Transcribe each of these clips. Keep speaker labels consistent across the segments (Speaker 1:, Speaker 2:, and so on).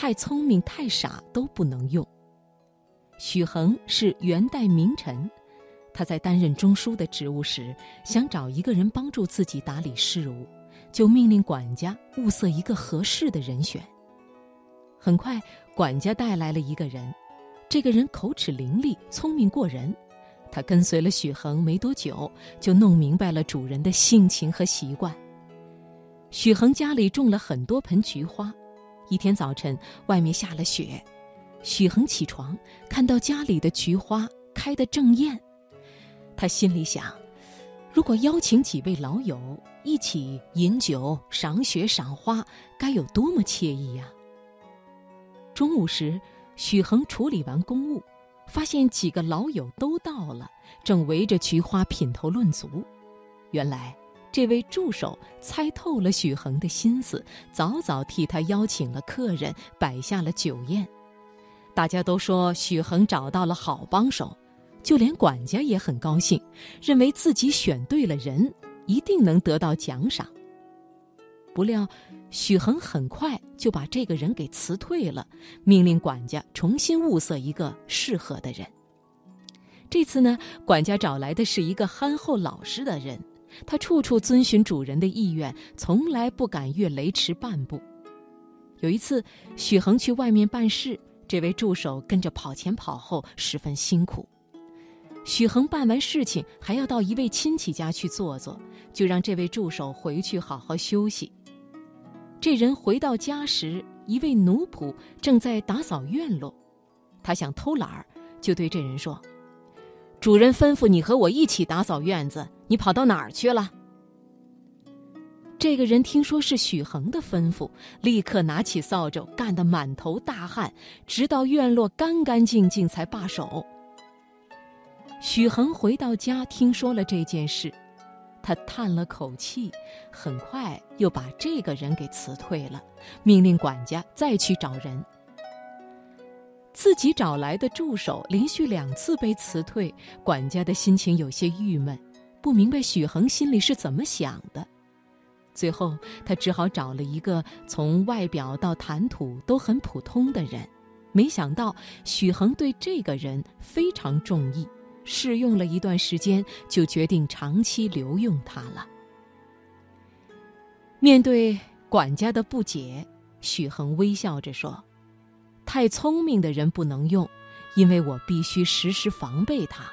Speaker 1: 太聪明、太傻都不能用。许衡是元代名臣，他在担任中书的职务时，想找一个人帮助自己打理事务，就命令管家物色一个合适的人选。很快，管家带来了一个人，这个人口齿伶俐，聪明过人。他跟随了许衡没多久，就弄明白了主人的性情和习惯。许衡家里种了很多盆菊花，一天早晨，外面下了雪，许衡起床，看到家里的菊花开得正艳，他心里想：如果邀请几位老友一起饮酒、赏雪、赏花，该有多么惬意呀！中午时，许衡处理完公务。发现几个老友都到了，正围着菊花品头论足。原来这位助手猜透了许衡的心思，早早替他邀请了客人，摆下了酒宴。大家都说许衡找到了好帮手，就连管家也很高兴，认为自己选对了人，一定能得到奖赏。不料。许衡很快就把这个人给辞退了，命令管家重新物色一个适合的人。这次呢，管家找来的是一个憨厚老实的人，他处处遵循主人的意愿，从来不敢越雷池半步。有一次，许衡去外面办事，这位助手跟着跑前跑后，十分辛苦。许衡办完事情还要到一位亲戚家去坐坐，就让这位助手回去好好休息。这人回到家时，一位奴仆正在打扫院落，他想偷懒儿，就对这人说：“主人吩咐你和我一起打扫院子，你跑到哪儿去了？”这个人听说是许衡的吩咐，立刻拿起扫帚，干得满头大汗，直到院落干干净净才罢手。许衡回到家，听说了这件事。他叹了口气，很快又把这个人给辞退了，命令管家再去找人。自己找来的助手连续两次被辞退，管家的心情有些郁闷，不明白许衡心里是怎么想的。最后，他只好找了一个从外表到谈吐都很普通的人，没想到许衡对这个人非常中意。试用了一段时间，就决定长期留用他了。面对管家的不解，许衡微笑着说：“太聪明的人不能用，因为我必须时时防备他；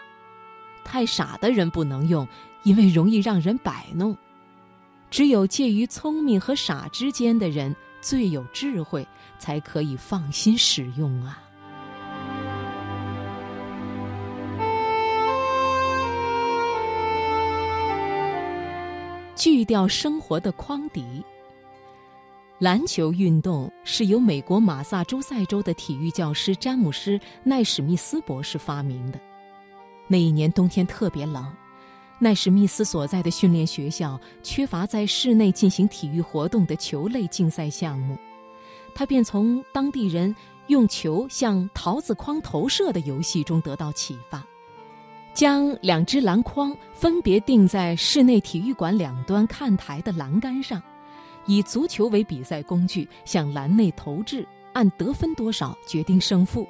Speaker 1: 太傻的人不能用，因为容易让人摆弄。只有介于聪明和傻之间的人最有智慧，才可以放心使用啊。”锯掉生活的筐底。篮球运动是由美国马萨诸塞州的体育教师詹姆斯·奈史密斯博士发明的。那一年冬天特别冷，奈史密斯所在的训练学校缺乏在室内进行体育活动的球类竞赛项目，他便从当地人用球向桃子筐投射的游戏中得到启发。将两只篮筐分别钉在室内体育馆两端看台的栏杆上，以足球为比赛工具向篮内投掷，按得分多少决定胜负。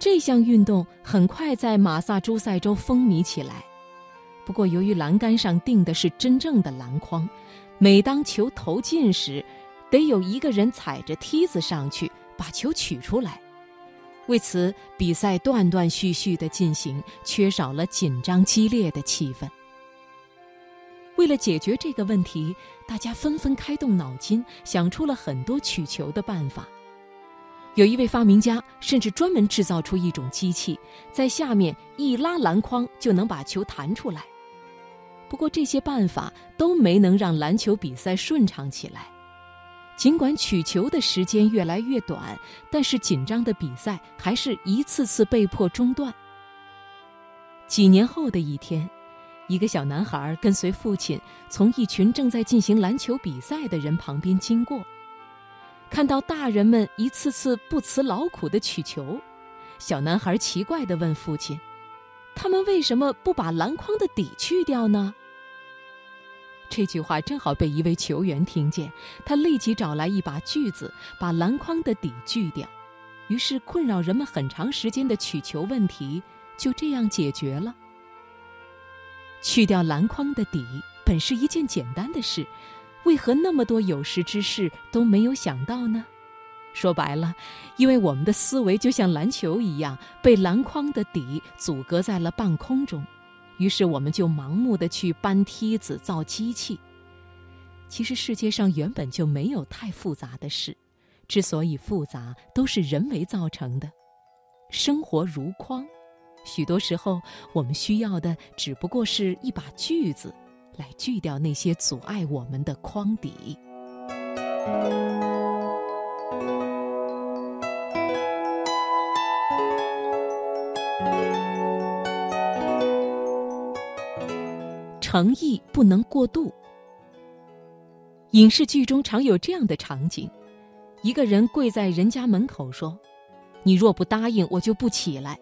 Speaker 1: 这项运动很快在马萨诸塞州风靡起来。不过，由于栏杆上钉的是真正的篮筐，每当球投进时，得有一个人踩着梯子上去把球取出来。为此，比赛断断续续的进行，缺少了紧张激烈的气氛。为了解决这个问题，大家纷纷开动脑筋，想出了很多取球的办法。有一位发明家甚至专门制造出一种机器，在下面一拉篮筐就能把球弹出来。不过，这些办法都没能让篮球比赛顺畅起来。尽管取球的时间越来越短，但是紧张的比赛还是一次次被迫中断。几年后的一天，一个小男孩跟随父亲从一群正在进行篮球比赛的人旁边经过，看到大人们一次次不辞劳苦的取球，小男孩奇怪地问父亲：“他们为什么不把篮筐的底去掉呢？”这句话正好被一位球员听见，他立即找来一把锯子，把篮筐的底锯掉。于是，困扰人们很长时间的取球问题就这样解决了。去掉篮筐的底本是一件简单的事，为何那么多有识之士都没有想到呢？说白了，因为我们的思维就像篮球一样，被篮筐的底阻隔在了半空中。于是我们就盲目的去搬梯子、造机器。其实世界上原本就没有太复杂的事，之所以复杂，都是人为造成的。生活如筐，许多时候我们需要的只不过是一把锯子，来锯掉那些阻碍我们的筐底。诚意不能过度。影视剧中常有这样的场景：一个人跪在人家门口说：“你若不答应，我就不起来。”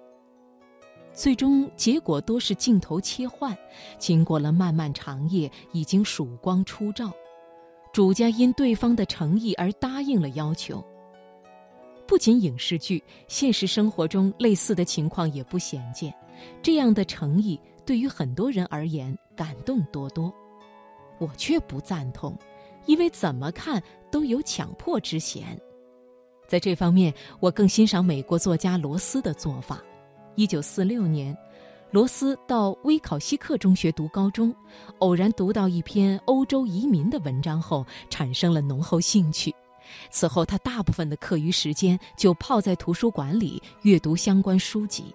Speaker 1: 最终结果多是镜头切换，经过了漫漫长夜，已经曙光初照，主家因对方的诚意而答应了要求。不仅影视剧，现实生活中类似的情况也不鲜见。这样的诚意对于很多人而言感动多多，我却不赞同，因为怎么看都有强迫之嫌。在这方面，我更欣赏美国作家罗斯的做法。一九四六年，罗斯到威考西克中学读高中，偶然读到一篇欧洲移民的文章后，产生了浓厚兴趣。此后，他大部分的课余时间就泡在图书馆里阅读相关书籍。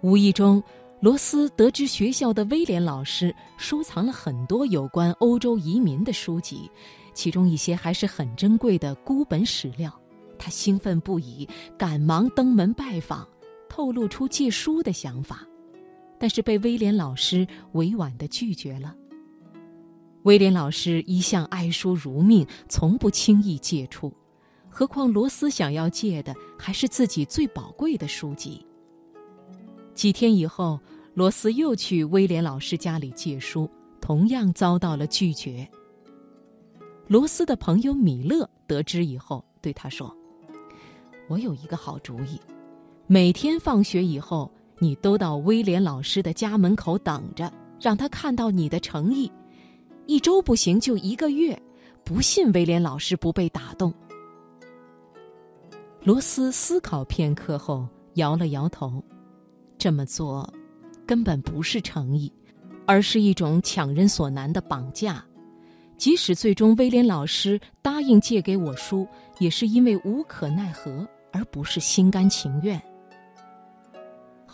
Speaker 1: 无意中，罗斯得知学校的威廉老师收藏了很多有关欧洲移民的书籍，其中一些还是很珍贵的孤本史料。他兴奋不已，赶忙登门拜访，透露出借书的想法，但是被威廉老师委婉的拒绝了。威廉老师一向爱书如命，从不轻易借出，何况罗斯想要借的还是自己最宝贵的书籍。几天以后，罗斯又去威廉老师家里借书，同样遭到了拒绝。罗斯的朋友米勒得知以后，对他说：“我有一个好主意，每天放学以后，你都到威廉老师的家门口等着，让他看到你的诚意。”一周不行就一个月，不信威廉老师不被打动。罗斯思考片刻后摇了摇头，这么做根本不是诚意，而是一种强人所难的绑架。即使最终威廉老师答应借给我书，也是因为无可奈何，而不是心甘情愿。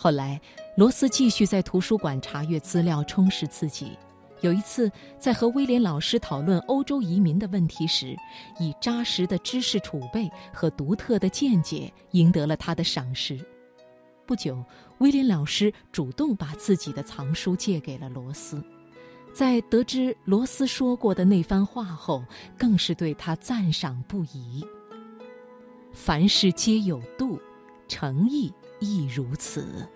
Speaker 1: 后来，罗斯继续在图书馆查阅资料，充实自己。有一次，在和威廉老师讨论欧洲移民的问题时，以扎实的知识储备和独特的见解赢得了他的赏识。不久，威廉老师主动把自己的藏书借给了罗斯，在得知罗斯说过的那番话后，更是对他赞赏不已。凡事皆有度，诚意亦如此。